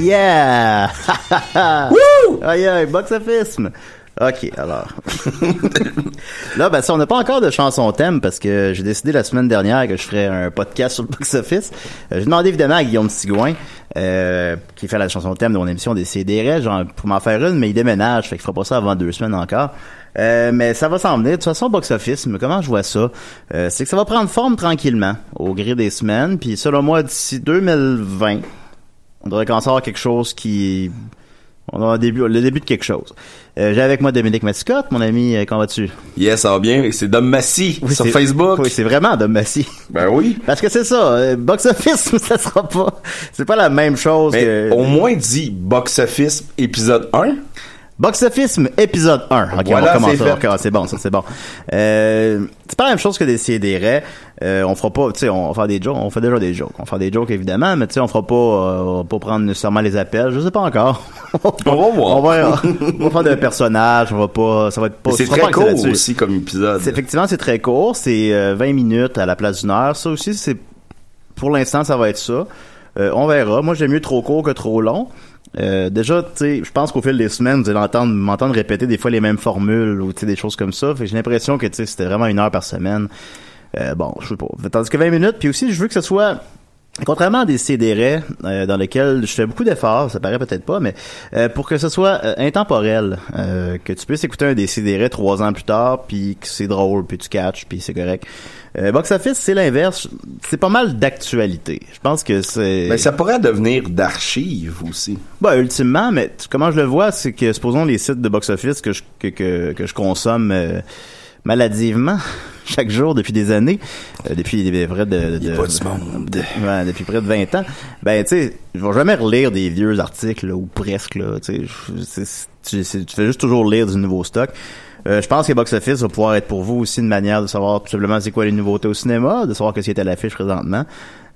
Yeah! Woo! Aïe aïe, box office! Ok, alors. Là, ben, ça, on n'a pas encore de chanson thème parce que j'ai décidé la semaine dernière que je ferais un podcast sur le box office. Euh, j'ai demandé évidemment à Guillaume Sigouin, euh, qui fait la chanson thème de mon émission des CDR, genre, pour m'en faire une, mais il déménage, fait qu'il fera pas ça avant deux semaines encore. Euh, mais ça va s'en venir. De toute façon, box office, mais comment je vois ça? Euh, c'est que ça va prendre forme tranquillement au gré des semaines. Puis selon moi, d'ici 2020, on devrait commencer à avoir quelque chose qui on a un début, le début de quelque chose. Euh, J'ai avec moi Dominique Mascotte, mon ami, euh, comment vas-tu? Yes, ça va bien. C'est Dom Massy Oui, sur Facebook. Oui, c'est vraiment Dom Massy. Ben oui. Parce que c'est ça, euh, box office, ça sera pas, c'est pas la même chose Mais que... au moins dit Box Office épisode 1. Box Office épisode 1. Ok, Voilà, on va commencer. c'est fait. Ok, c'est bon, ça c'est bon. Euh, c'est pas la même chose que des CDR. Euh, on fera pas, tu sais, on va faire des jokes, on fait déjà des jokes. On faire des jokes évidemment, mais tu sais, on fera pas, euh, on va pas prendre nécessairement les appels. Je sais pas encore. On va voir. On va, on va faire des personnages, on va pas, ça va être pas. C'est très pas court aussi comme épisode. Effectivement, c'est très court. C'est euh, 20 minutes à la place d'une heure. Ça aussi, c'est pour l'instant, ça va être ça. Euh, on verra. Moi, j'aime mieux trop court que trop long. Euh, déjà, tu sais, je pense qu'au fil des semaines, vous allez entendre m'entendre répéter des fois les mêmes formules ou des choses comme ça. Fait j'ai l'impression que c'était vraiment une heure par semaine. Euh, bon, je sais pas. Tandis que 20 minutes, puis aussi, je veux que ce soit Contrairement à des CDR euh, dans lesquels je fais beaucoup d'efforts, ça paraît peut-être pas, mais euh, pour que ce soit euh, intemporel, euh, que tu puisses écouter un des CDR trois ans plus tard, puis que c'est drôle, puis tu catches, puis c'est correct. Euh, Box Office, c'est l'inverse. C'est pas mal d'actualité. Je pense que c'est... Ben, ça pourrait devenir d'archives aussi. Bah, ultimement, mais comment je le vois, c'est que supposons les sites de box-office que je, que, que, que je consomme euh, maladivement chaque jour depuis des années, euh, depuis des près de, de, ouais, depuis près de 20 ans, ben tu sais, je vais jamais relire des vieux articles là, ou presque là, tu sais, tu fais juste toujours lire du nouveau stock. Euh, je pense que Box Office va pouvoir être pour vous aussi une manière de savoir tout simplement c'est quoi les nouveautés au cinéma, de savoir qu'est-ce qui est à l'affiche présentement.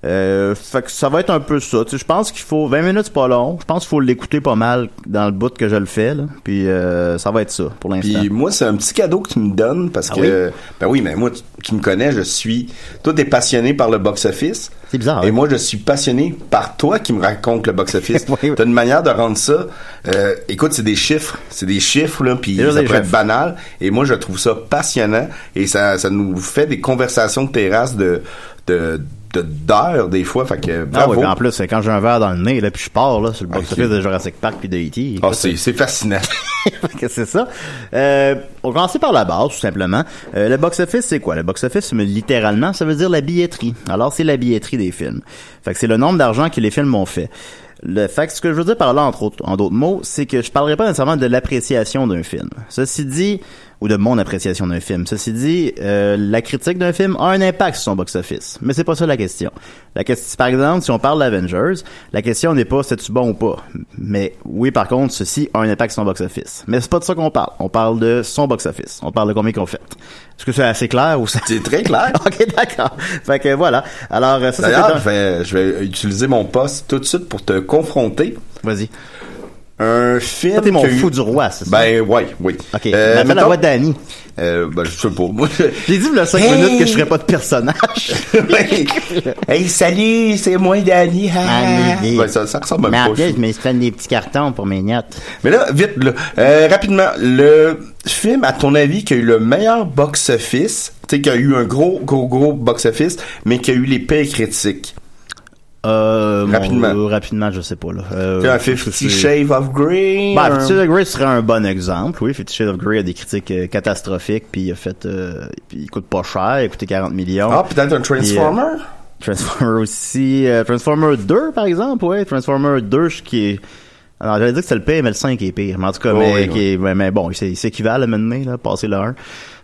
Euh, fait que ça va être un peu ça. Tu sais, je pense qu'il faut 20 minutes, c'est pas long. Je pense qu'il faut l'écouter pas mal dans le bout que je le fais. Là. Puis euh, ça va être ça pour l'instant. Puis moi, c'est un petit cadeau que tu me donnes parce Ah que, ben oui, mais moi, tu, tu me connais, je suis, toi, t'es passionné par le box-office. C'est bizarre. Et hein? moi, je suis passionné par toi qui me raconte le box-office. Oui, oui. T'as une manière de rendre ça. euh, écoute, c'est des chiffres, c'est des chiffres là, puis ça peut être banal. Et moi, je trouve ça passionnant et ça, ça nous fait des conversations de terrasse de- d'heures des fois. Fait que Ah oui, en plus, c'est quand j'ai un verre dans le nez, là, puis je pars là, sur le box-office de Jurassic Park puis de E.T. Ah, c'est c'est fascinant. que c'est ça. Euh, on va commencer par la base, tout simplement. Euh, le box-office, c'est quoi? Le box-office, littéralement, ça veut dire la billetterie. Alors, c'est la billetterie des films. Fait que c'est le nombre d'argent que les films ont fait. Le fait que ce que je veux dire par là, entre autres, en d'autres mots, c'est que je parlerai pas nécessairement de l'appréciation d'un film. Ceci dit, ou de mon appréciation d'un film. Ceci dit, euh, la critique d'un film a un impact sur son box-office. Mais c'est pas ça la question. La question, par exemple, si on parle d'Avengers, la question n'est pas c'est-tu bon ou pas. Mais oui, par contre, ceci a un impact sur son box-office. Mais c'est pas de ça qu'on parle. On parle de son box-office. On parle de combien qu'on fait. Est-ce que c'est assez clair ou ça? c'est très clair. ok, d'accord. Fait que voilà. Alors, euh, ça, D'ailleurs, vais, je vais utiliser mon poste tout de suite pour te confronter. Vas-y. Un film. T'es mon fou du roi, c'est ça? Ben, ouais, oui. Ok, Euh, mais fais la mettons- voix Danny. Euh, ben, je sais pas. Moi, J'ai dit, il y a 5 Hey! minutes que je ferais pas de personnage. hey, salut, c'est moi, Danny. Ah, mais- Ouais, ça, ça ressemble mais même en pas. je me suis fait des petits cartons pour mes notes. Mais là, vite, là, euh, rapidement, le film, à ton avis, qui a eu le meilleur box-office, tu sais, qui a eu un gros, gros, gros box-office, mais qui a eu les pires critiques? Euh, Rapidement. Euh, rapidement, je sais pas, là. Euh, Fifty Shades of Grey. Un- Fifty Shades of Grey serait un bon exemple, oui. Fifty Shades of Grey a des critiques euh, catastrophiques, puis il a fait, euh, puis il coûte pas cher, il a coûté 40 millions. Ah, peut-être un Transformer? Transformer aussi, Transformer 2, par exemple, ouais. Transformer 2, je- qui est, alors, j'allais dire que c'est le pire, mais le 5 est pire. Mais en tout cas, Oh, mais, oui, qui est- mais, mais bon, il s'équivalent à mener, là, passer le 1.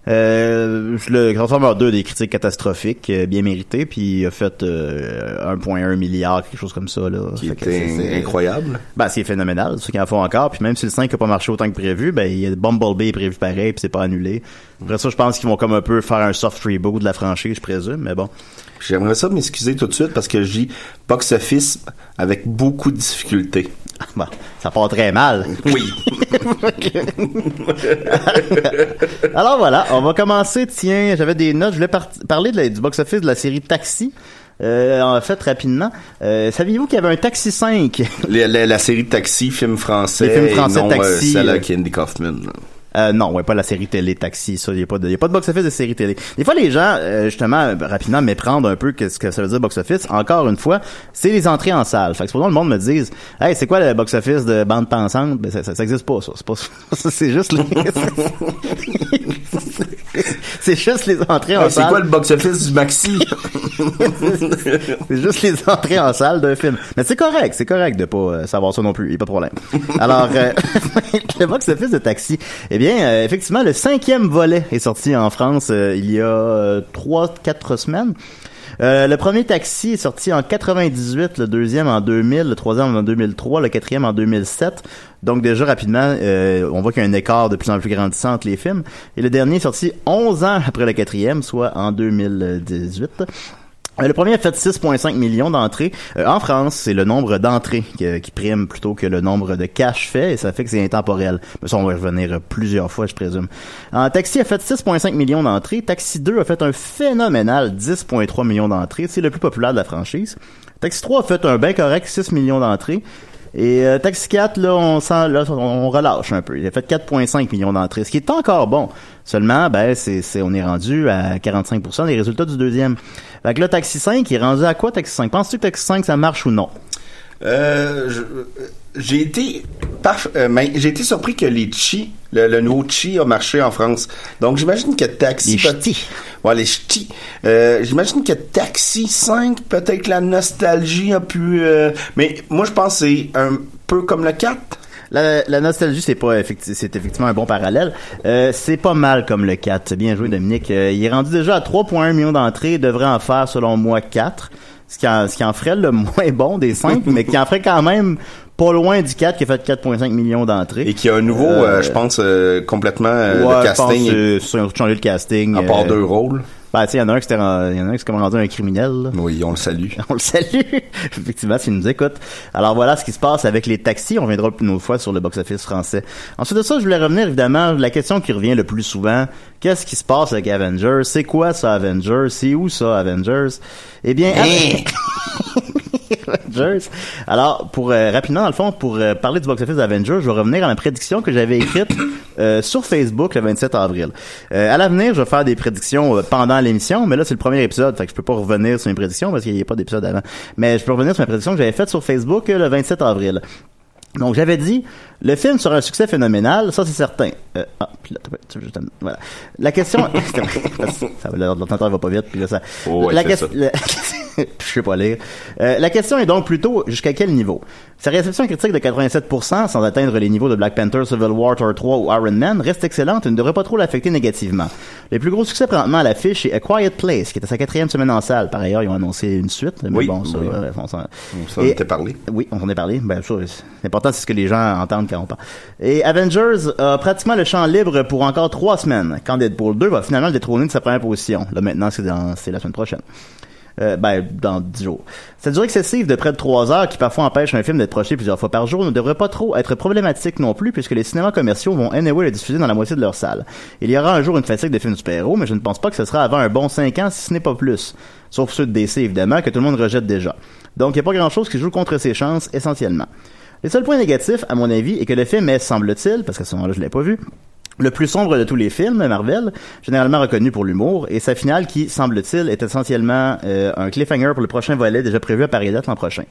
Euh, le Transformer 2 a des critiques catastrophiques, euh, bien méritées, puis il a fait euh, 1.1 milliard, quelque chose comme ça, là. Qui Fait était c'est- c'est- incroyable. Ben, c'est phénoménal, ceux qui en font encore. Puis même si le 5 a pas marché autant que prévu, ben, il y a Bumblebee est prévu pareil, puis c'est pas annulé. Après ça, je pense qu'ils vont comme un peu faire un soft reboot de la franchise, je présume, mais bon. J'aimerais ça m'excuser tout de suite parce que je dis box-office avec beaucoup de difficultés. Bon, ça part très mal. Oui. Alors voilà, on va commencer. Tiens, j'avais des notes. Je voulais par- parler de la- du box-office de la série Taxi. Euh, en fait, rapidement, euh, saviez-vous qu'il y avait un Taxi 5 la, la- la série Taxi, film français, Les films français et non Taxi, euh, celle avec Andy Kaufman. là. Euh, non, ouais, pas la série télé Taxi. Ça, y a pas de, y a pas de box-office de série télé. Des fois, les gens, euh, justement, euh, rapidement méprendre un peu qu'est-ce que ça veut dire box-office. Encore une fois, c'est les entrées en salle. Fait que souvent le monde me dise, hey, c'est quoi le box-office de bande pensante Ben ça, ça, ça existe pas, ça. C'est pas, ça, c'est juste les, c'est juste les entrées en Ah, c'est salle. quoi le box-office du Maxi? c'est juste les entrées en salle d'un film. Mais c'est correct, c'est correct de pas euh, savoir ça non plus, y a pas de problème. Alors, euh, le box-office de Taxi, eh bien, euh, effectivement, le cinquième volet est sorti en France euh, il y a euh, trois, quatre semaines. Euh, le premier taxi est sorti en 98, le deuxième en 2000, le troisième en 2003, le quatrième en 2007. Donc déjà rapidement, euh, on voit qu'il y a un écart de plus en plus grandissant entre les films. Et le dernier est sorti 11 ans après le quatrième, soit en 2018. Euh, Le premier a fait 6,5 millions d'entrées. Euh, en France, c'est le nombre d'entrées qui, qui prime plutôt que le nombre de cash fait, et ça fait que c'est intemporel. Mais ça, on va revenir euh, plusieurs fois, je présume. En Taxi a fait 6,5 millions d'entrées. Taxi 2 a fait un phénoménal 10,3 millions d'entrées. C'est le plus populaire de la franchise. Taxi 3 a fait un bien correct 6 millions d'entrées. Et euh, Taxi 4, là, on sent, là, on, relâche un peu. Il a fait 4,5 millions d'entrées, ce qui est encore bon. Seulement, ben, c'est, c'est, on est rendu à 45% des résultats du deuxième. Fait que là, Taxi 5, il est rendu à quoi, Taxi 5? Penses-tu que Taxi 5, ça marche ou non? Euh, je- euh, j'ai été parf- euh, mais j'ai été surpris que les chi, le, le nouveau chi a marché en France. Donc j'imagine que Taxi Les peut-. Ouais, les ch'tis. Euh, j'imagine que Taxi 5 peut-être la nostalgie a pu euh, mais moi je pense que c'est un peu comme le 4. La, la nostalgie, c'est pas effecti- c'est effectivement un bon parallèle. Euh, c'est pas mal comme le 4. C'est bien joué, Dominique. Euh, il est rendu déjà à 3,1 millions d'entrées. Il devrait en faire, selon moi, 4. Ce qui en, ce qui en ferait le moins bon des 5, mais qui en ferait quand même pas loin du 4 qui a fait 4,5 millions d'entrées. Et qui a un nouveau, Euh, euh, je pense, euh, complètement euh, Ouais, le je casting. pense, ils ont changé le casting. à part euh, deux rôles. Ben, tu sais, il y en a un qui s'était ren- il y en a un qui s'est comme rendu un criminel, là. Oui, on le salue. On le salue. Effectivement, s'il nous écoute. Alors voilà ce qui se passe avec les taxis. On reviendra une autre fois sur le box-office français. Ensuite de ça, je voulais revenir évidemment la question qui revient le plus souvent. Qu'est-ce qui se passe avec Avengers? C'est quoi ça, Avengers? C'est où ça, Avengers? Eh bien, Alors, pour euh, rapidement, dans le fond, pour euh, parler du box-office d'Avengers, je vais revenir à ma prédiction que j'avais écrite euh, sur Facebook le 27 avril. Euh, à l'avenir, je vais faire des prédictions euh, pendant l'émission, mais là, c'est le premier épisode, fait que je peux pas revenir sur mes prédictions parce qu'il n'y a pas d'épisode avant. Mais je peux revenir sur ma prédiction que j'avais faite sur Facebook euh, le 27 avril. Donc j'avais dit le film sera un succès phénoménal, ça c'est certain. Euh, ah, puis là, tu veux juste- voilà. La question, l'ordinateur va pas vite, puis là ça. Oh, ouais, la question, je sais pas lire. Euh, la question est donc plutôt jusqu'à quel niveau? Sa réception critique de 87% sans atteindre les niveaux de Black Panther, Civil War, Thor 3 ou Iron Man reste excellente et ne devrait pas trop l'affecter négativement. Les plus gros succès présentement à l'affiche est A Quiet Place, qui est à sa quatrième semaine en salle. Par ailleurs, ils ont annoncé une suite, mais Oui, bon, ça, oui. ouais, on s'en- était parlé. oui, on en a parlé. Ben, ça, c'est important, c'est ce que les gens entendent Et Avengers a pratiquement le champ libre pour encore trois semaines, quand Deadpool 2 va finalement le détrôner de sa première position. Là, maintenant, c'est la semaine prochaine. euh, ben, dans 10 jours. Cette durée excessive de près de 3 heures, qui parfois empêche un film d'être projeté plusieurs fois par jour, ne devrait pas trop être problématique non plus, puisque les cinémas commerciaux vont anyway le diffuser dans la moitié de leur salle. Il y aura un jour une fatigue de films super-héros, mais je ne pense pas que ce sera avant un bon 5 ans, si ce n'est pas plus. Sauf ceux de DC, évidemment, que tout le monde rejette déjà. Donc, il n'y a pas grand-chose qui joue contre ses chances, essentiellement. Les seuls points négatifs, à mon avis, est que le film est, semble-t-il, parce qu'à ce moment-là, je l'ai pas vu, le plus sombre de tous les films Marvel, généralement reconnu pour l'humour, et sa finale qui, semble-t-il, est essentiellement euh, un cliffhanger pour le prochain volet déjà prévu à Paris date l'an prochain.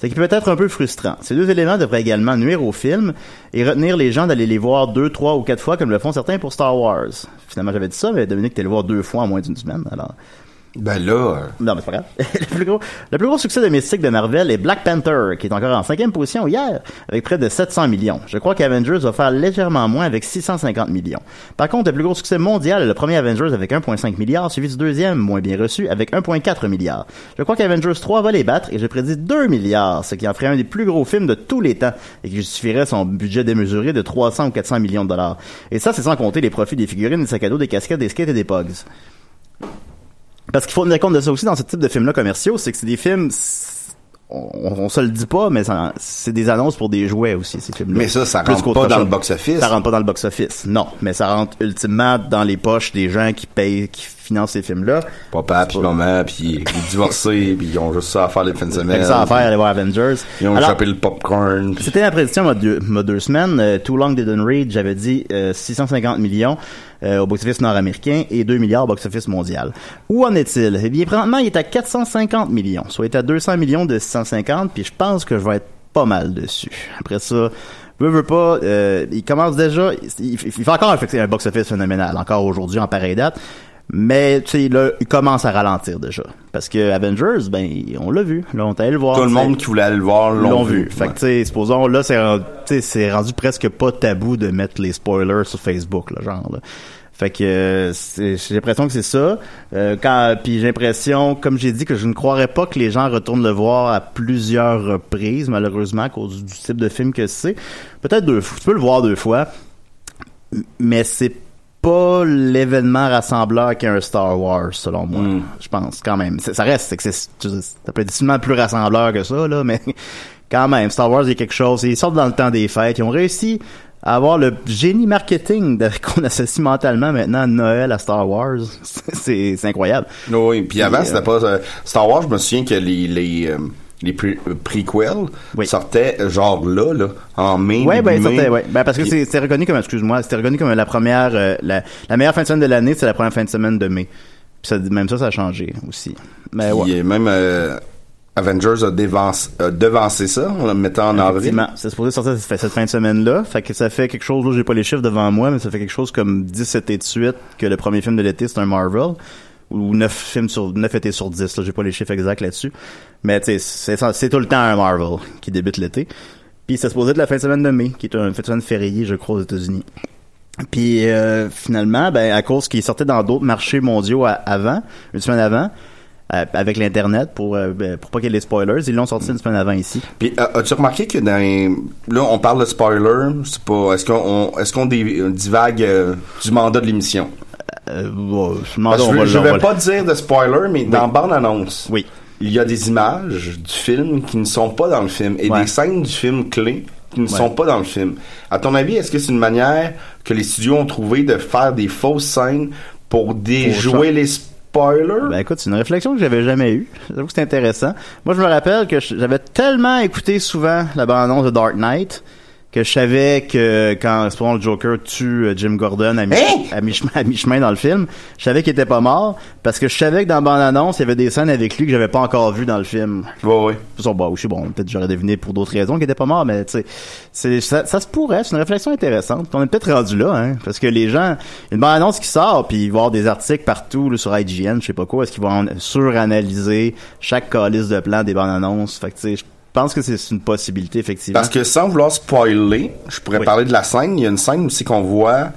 Ce qui peut être un peu frustrant. Ces deux éléments devraient également nuire au film et retenir les gens d'aller les voir deux, trois ou quatre fois comme le font certains pour Star Wars. Finalement, j'avais dit ça, mais Dominique t'es le voir deux fois en moins d'une semaine, alors... Ben là, euh, Non, mais c'est pas grave. le, plus gros, succès de Mystique de Marvel est Black Panther, qui est encore en cinquième position hier, avec près de 700 millions. Je crois qu'Avengers va faire légèrement moins avec 650 millions. Par contre, le plus gros succès mondial est le premier Avengers avec 1,5 milliard, suivi du deuxième, moins bien reçu, avec 1,4 milliard. Je crois qu'Avengers 3 va les battre, et je prédis 2 milliards, ce qui en ferait un des plus gros films de tous les temps, et qui justifierait son budget démesuré de 300 ou 400 millions de dollars. Et ça, c'est sans compter les profits des figurines, des sacs à dos, des casquettes, des skates et des pogs. Parce qu'il faut tenir compte de ça aussi dans ce type de films-là commerciaux, c'est que c'est des films, on, on se le dit pas, mais c'est des annonces pour des jouets aussi, ces films-là. mais ça, ça Plus rentre pas dans chose. le box-office. Ça rentre pas dans le box-office, non. Mais ça rentre ultimement dans les poches des gens qui payent, qui financent ces films-là. Papa, puis maman, puis ils divorcés, puis ils ont juste ça à faire les fins de semaine. Ça à faire, aller voir Avengers. Ils ont Alors, chopé le popcorn. puis- C'était ma prédiction a deux, deux semaines. Euh, Too Long Didn't Read, j'avais dit euh, 650 millions euh, au box-office nord-américain et 2 milliards au box-office mondial. Où en est-il? Eh bien, présentement, il est à 450 millions, soit il est à 200 millions de 650, puis je pense que je vais être pas mal dessus. Après ça, veut, veut pas, euh, il commence déjà, il, il fait encore un, un box-office phénoménal, encore aujourd'hui en pareille date. Mais tu sais là, il commence à ralentir déjà parce que Avengers, ben on l'a vu, là on est allé le voir. Tout le monde qui voulait aller le voir l'ont vu. vu. Fait que, tu sais, supposons, là, c'est rendu, rendu presque pas tabou de mettre les spoilers sur Facebook, là, genre, là. Fait que euh, j'ai l'impression que c'est ça. Euh, quand puis j'ai l'impression, comme j'ai dit, que je ne croirais pas que les gens retournent le voir à plusieurs reprises, malheureusement, à cause du type de film que c'est. Peut-être deux fois. Tu peux le voir deux fois, mais c'est pas l'événement rassembleur qu'est un Star Wars, selon moi. Mm. Je pense, quand même. Ça reste, c'est ça peut être difficilement plus rassembleur que ça, là, mais quand même, Star Wars, il y a quelque chose. Ils sortent dans le temps des fêtes. Ils ont réussi à avoir le génie marketing qu'on associe mentalement maintenant Noël à Star Wars. C'est, c'est incroyable. Oui, puis avant, c'était euh, pas... euh, Star Wars, je me souviens que les... les euh, les pre- euh, prequels Oui. sortaient euh, genre là, là, en mai, début ben, c'était, ouais. Ben, parce que Puis- c'est, reconnu comme, excuse-moi, c'était reconnu comme la première, euh, la, la meilleure fin de semaine de l'année, c'est la première fin de semaine de mai. Puis ça, même ça, ça a changé aussi. Mais Puis, ouais. même euh, Avengers a, a devancé ça en le mettant en avril. C'est supposé sortir cette fin de semaine-là. Fait que ça fait quelque chose, là, j'ai pas les chiffres devant moi, mais ça fait quelque chose comme 17 étés de suite que le premier film de l'été, c'est un Marvel. Ou 9 films sur, 9 étés sur 10, là, j'ai pas les chiffres exacts là-dessus. Mais, tu sais, c'est, tout le temps un Marvel qui débute l'été. Puis c'est supposé être la fin de semaine de mai, qui est un fin de semaine férié, je crois, aux États-Unis. Puis euh, finalement, ben à cause qu'il sortait dans d'autres marchés mondiaux à- avant, une semaine avant, euh, avec l'internet pour euh, ben, pour pas qu'il y ait les spoilers, ils l'ont sorti une semaine avant ici. Puis as-tu remarqué que dans les- là on parle de spoiler, c'est pas est-ce qu'on on- est-ce qu'on divague du mandat de l'émission? Bon, je je, je vais va- pas dire de spoiler, mais dans bande annonce, Oui. Il y a des images du film qui ne sont pas dans le film et Ouais. des scènes du film clés qui ne Ouais. sont pas dans le film. À ton avis, est-ce que c'est une manière que les studios ont trouvé de faire des fausses scènes pour déjouer les spoilers? Ben écoute, c'est une réflexion que j'avais jamais eue. J'avoue que c'est intéressant. Moi, je me rappelle que j'avais tellement écouté souvent la bande-annonce de Dark Knight que je savais que quand supposons, le Joker tue euh, Jim Gordon à mi- Hein? mi-chemin mi-chemin dans le film, je savais qu'il était pas mort parce que je savais que dans la bande-annonce, il y avait des scènes avec lui que j'avais pas encore vues dans le film. Ouais, ouais. Sont bon, je suis bon, peut-être j'aurais deviné pour d'autres raisons qu'il était pas mort, mais tu sais, ça, ça se pourrait, c'est une réflexion intéressante. On est peut-être rendu là, hein, parce que les gens, une bonne annonce qui sort, puis ils vont avoir des articles partout là, sur IGN, je sais pas quoi, est-ce qu'ils vont suranalyser chaque calice de plan des bandes annonces. Fait que tu sais, pense que c'est une possibilité effectivement. Parce que sans vouloir spoiler, je pourrais Oui. parler de la scène. Il y a une scène aussi qu'on voit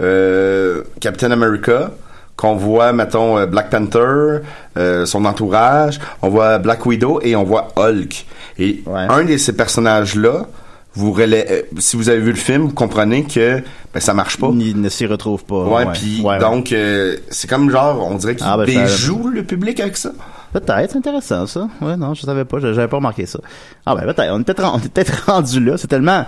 euh, Captain America, qu'on voit, mettons, euh, Black Panther, euh, son entourage, on voit Black Widow et on voit Hulk. Et Ouais. un de ces personnages-là, vous relais- si vous avez vu le film, vous comprenez que ben, ça marche pas. ils ne s'y retrouvent pas. Ouais, puis Ouais, ouais. donc euh, c'est comme genre, on dirait qu'il Ah, ben, le public avec ça. Peut-être, c'est intéressant ça. Ouais, non, je savais pas, j'avais pas remarqué ça. Ah ben peut-être, on est peut-être rendu là, c'est tellement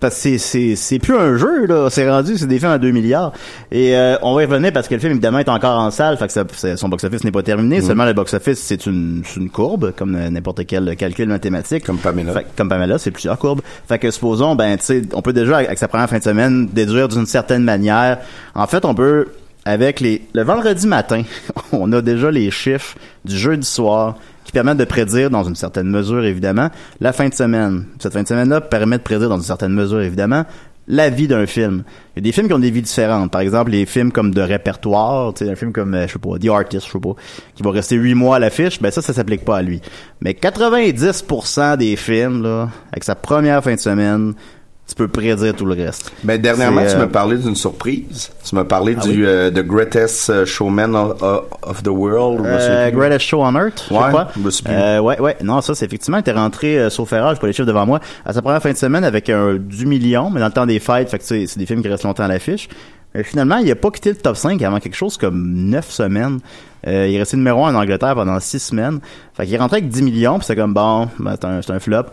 parce que c'est c'est plus un jeu là, c'est rendu c'est des films à 2 milliards et euh, on va y revenir parce que le film évidemment est encore en salle, fait que ça- son box office n'est pas terminé, Mm. seulement le box office c'est une une courbe comme n'importe quel calcul mathématique. Comme Pamela. Fait que- comme Pamela, c'est plusieurs courbes. Fait que supposons ben tu sais, on peut déjà avec sa première fin de semaine déduire d'une certaine manière. En fait, on peut avec les le vendredi matin, on a déjà les chiffres du jeudi soir qui permettent de prédire dans une certaine mesure évidemment la fin de semaine. Cette fin de semaine-là permet de prédire dans une certaine mesure évidemment la vie d'un film. Il y a des films qui ont des vies différentes. Par exemple, les films comme de répertoire, un film comme, euh, je sais pas, The Artist, je sais pas, qui va rester huit mois à l'affiche, ben ça, ça s'applique pas à lui. Mais 90% des films, là, avec sa première fin de semaine, tu peux prédire tout le reste. Ben, dernièrement, tu euh, m'as parlé d'une surprise. Tu m'as parlé Ah du euh, The Greatest euh, Showman of, of the World. je Euh. Greatest Show on Earth, je Ouais, crois. je me plus. Euh, ouais, ouais. Non, ça, c'est effectivement, il était rentré, euh, sauf erreur, j'ai pas les chiffres devant moi, à sa première fin de semaine avec un, du million, mais dans le temps des fêtes, fait que c'est des films qui restent longtemps à l'affiche. Mais finalement, il a pas quitté le top 5 avant quelque chose comme 9 semaines. Euh, il est resté numéro 1 en Angleterre pendant 6 semaines. Fait qu'il est rentré avec 10 millions, puis c'est comme, bon, ben, c'est un, c'est un flop.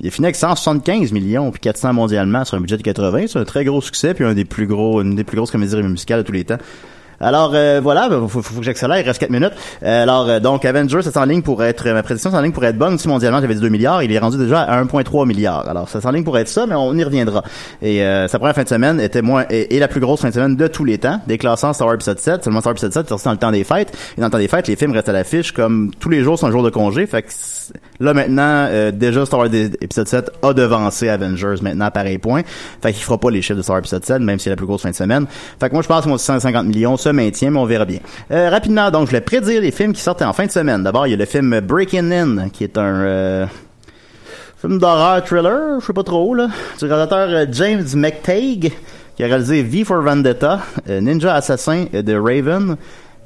Il a fini avec 175 millions, puis 400 mondialement sur un budget de 80. C'est un très gros succès, puis un des plus gros, une des plus grosses comédies musicales de tous les temps. Alors euh, voilà, il faut, faut, que j'accélère, il reste 4 minutes. Euh, alors euh, donc Avengers c'est en ligne pour être ma prédiction c'est en ligne pour être bonne aussi mondialement, j'avais dit 2 milliards, il est rendu déjà à 1.3 milliards. Alors c'est en ligne pour être ça, mais on y reviendra. Et euh, sa première fin de semaine était moins et, la plus grosse fin de semaine de tous les temps, déclassant Star Wars épisode 7, seulement Star Wars épisode 7 c'est sorti dans le temps des fêtes. Et dans le temps des fêtes, les films restent à l'affiche comme tous les jours sont un jour de congé, fait que là maintenant euh, déjà Star Wars épisode 7 a devancé Avengers maintenant à pareil point. Fait qu'il fera pas les chiffres de Star Wars épisode 7 même si c'est la plus grosse fin de semaine. Fait que moi je pense que mon 650 millions se maintient mais on verra bien. Euh, rapidement donc je voulais prédire les films qui sortent en fin de semaine. D'abord il y a le film Breaking In qui est un euh, film d'horreur thriller, je sais pas trop là, du réalisateur euh, James McTague qui a réalisé V for Vendetta, euh, Ninja Assassin The Raven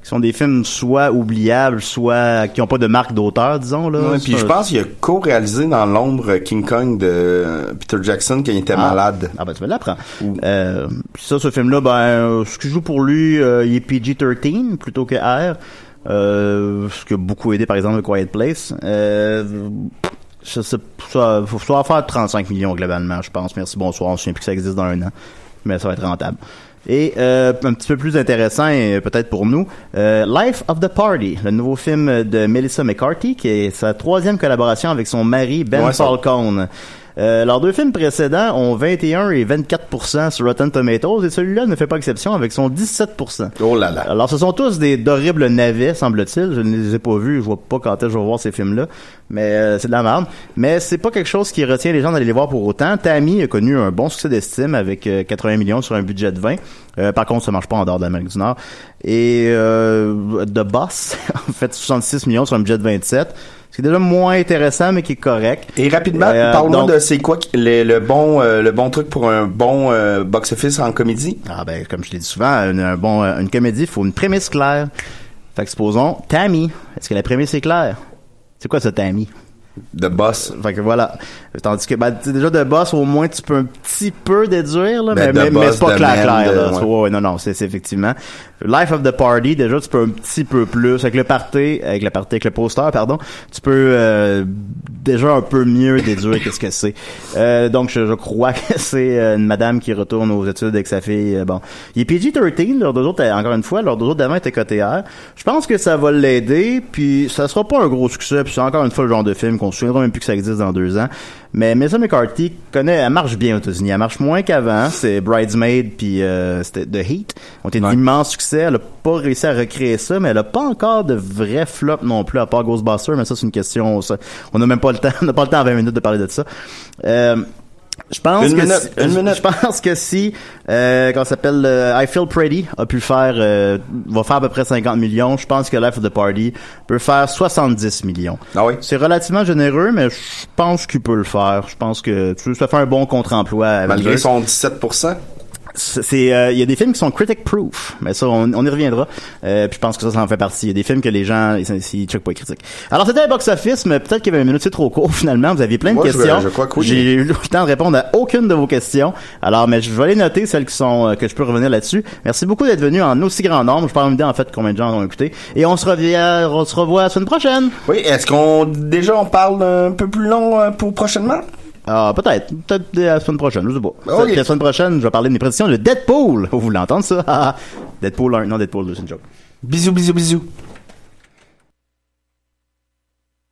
qui sont des films soit oubliables, soit qui ont pas de marque d'auteur, disons là. Ouais, puis je pense qu'il a co-réalisé dans l'ombre King Kong de euh, Peter Jackson quand il était Ah. malade. Ah ben tu me l'apprends. Euh, puis ça, ce film-là, ben, euh, ce qui joue pour lui, euh, il est PG-13 plutôt que R. Euh, ce qui a beaucoup aidé, par exemple, The Quiet Place. Euh, je sais, ça, faut, ça va faire 35 millions globalement, je pense. Merci, bonsoir. On se souvient plus que ça existe dans un an. Mais ça va être rentable. Et euh, un petit peu plus intéressant, peut-être pour nous, euh, Life of the Party, le nouveau film de Melissa McCarthy, qui est sa troisième collaboration avec son mari Ben Ouais, ça- Falcone. Euh, leurs deux films précédents ont 21 et 24% sur Rotten Tomatoes et celui-là ne fait pas exception avec son 17% Oh là là. Alors ce sont tous des d'horribles navets semble-t-il. Je ne les ai pas vus, je vois pas quand est-ce que je vais voir ces films-là, mais euh, c'est de la merde. Mais c'est pas quelque chose qui retient les gens d'aller les voir pour autant. Tammy a connu un bon succès d'estime avec euh, 80 millions sur un budget de 20. Euh, par contre, ça marche pas en dehors de l'Amérique du Nord. Et euh, The Boss en fait 66 millions sur un budget de 27. Ce qui est déjà moins intéressant, mais qui est correct. Et rapidement, Euh, parle-moi de c'est quoi le, le bon euh, le bon truc pour un bon euh, box-office en comédie? Ah ben, comme je l'ai dit souvent, une, un bon, euh, une comédie, il faut une prémisse claire. Fait que supposons, Tammy, est-ce que la prémisse est claire? C'est quoi ça, Tammy? De boss. Fait que voilà. Tandis que, ben, déjà de boss, au moins, tu peux un petit peu déduire, là, Ben, mais, mais, mais c'est pas clair, clair, là. ouais. Ouais, non, non, c'est effectivement. Life of the Party, déjà, tu peux un petit peu plus. Avec le party, avec le party, avec le poster, pardon, tu peux, euh, déjà un peu mieux déduire qu'est-ce que c'est. Euh, donc, je, je crois que c'est euh, une madame qui retourne aux études avec sa fille. euh, bon. Il est PG-13, leurs deux autres, encore une fois, leurs deux autres d'avant étaient côté R. Je pense que ça va l'aider, puis ça sera pas un gros succès, puis c'est encore une fois le genre de film qu'on se souviendra même plus que ça existe dans deux ans. Mais Melissa McCarthy connaît, elle marche bien aux États-Unis. Elle marche moins qu'avant. C'est Bridesmaid puis euh, c'était The Heat. Ont été Ouais. d'immenses succès. Elle a pas réussi à recréer ça, mais elle a pas encore de vrai flop non plus à part Ghostbusters. Mais ça c'est une question. ça- on n'a même pas le temps. On n'a pas le temps en 20 minutes de parler de ça. Euh, je pense Une que minute, si, une je- minute. je pense que si euh, quand ça s'appelle euh, I Feel Pretty a pu faire euh, va faire à peu près 50 millions, je pense que Life of the Party peut faire 70 millions. Ah oui. C'est relativement généreux, mais je pense qu'il peut le faire. Je pense que tu sais, ça fait un bon contre-emploi. Malgré son 17%. C'est euh, il y a des films qui sont critic proof mais ça on, on y reviendra. Euh, puis je pense que ça ça en fait partie. Il y a des films que les gens ils, ils checkent pas les critiques. Alors c'était un box office mais peut-être qu'il y avait une minute c'est trop court finalement. Vous aviez plein de Moi, je- questions. je crois que oui. j'ai eu le temps de répondre à aucune de vos questions. Alors mais je vais les noter celles qui sont euh, que je peux revenir là-dessus. Merci beaucoup d'être venu en aussi grand nombre. Je parle même en fait combien de gens ont écouté. Et on se revient on se revoit la semaine prochaine. Oui, est-ce qu'on déjà on parle un peu plus long euh, pour prochainement? Ah peut-être. Peut-être la semaine prochaine je sais pas. La semaine prochaine je vais parler de mes prédictions de Deadpool. Vous voulez entendre ça? Deadpool 1 non Deadpool 2 c'est une joke. Bisous, bisous, bisous.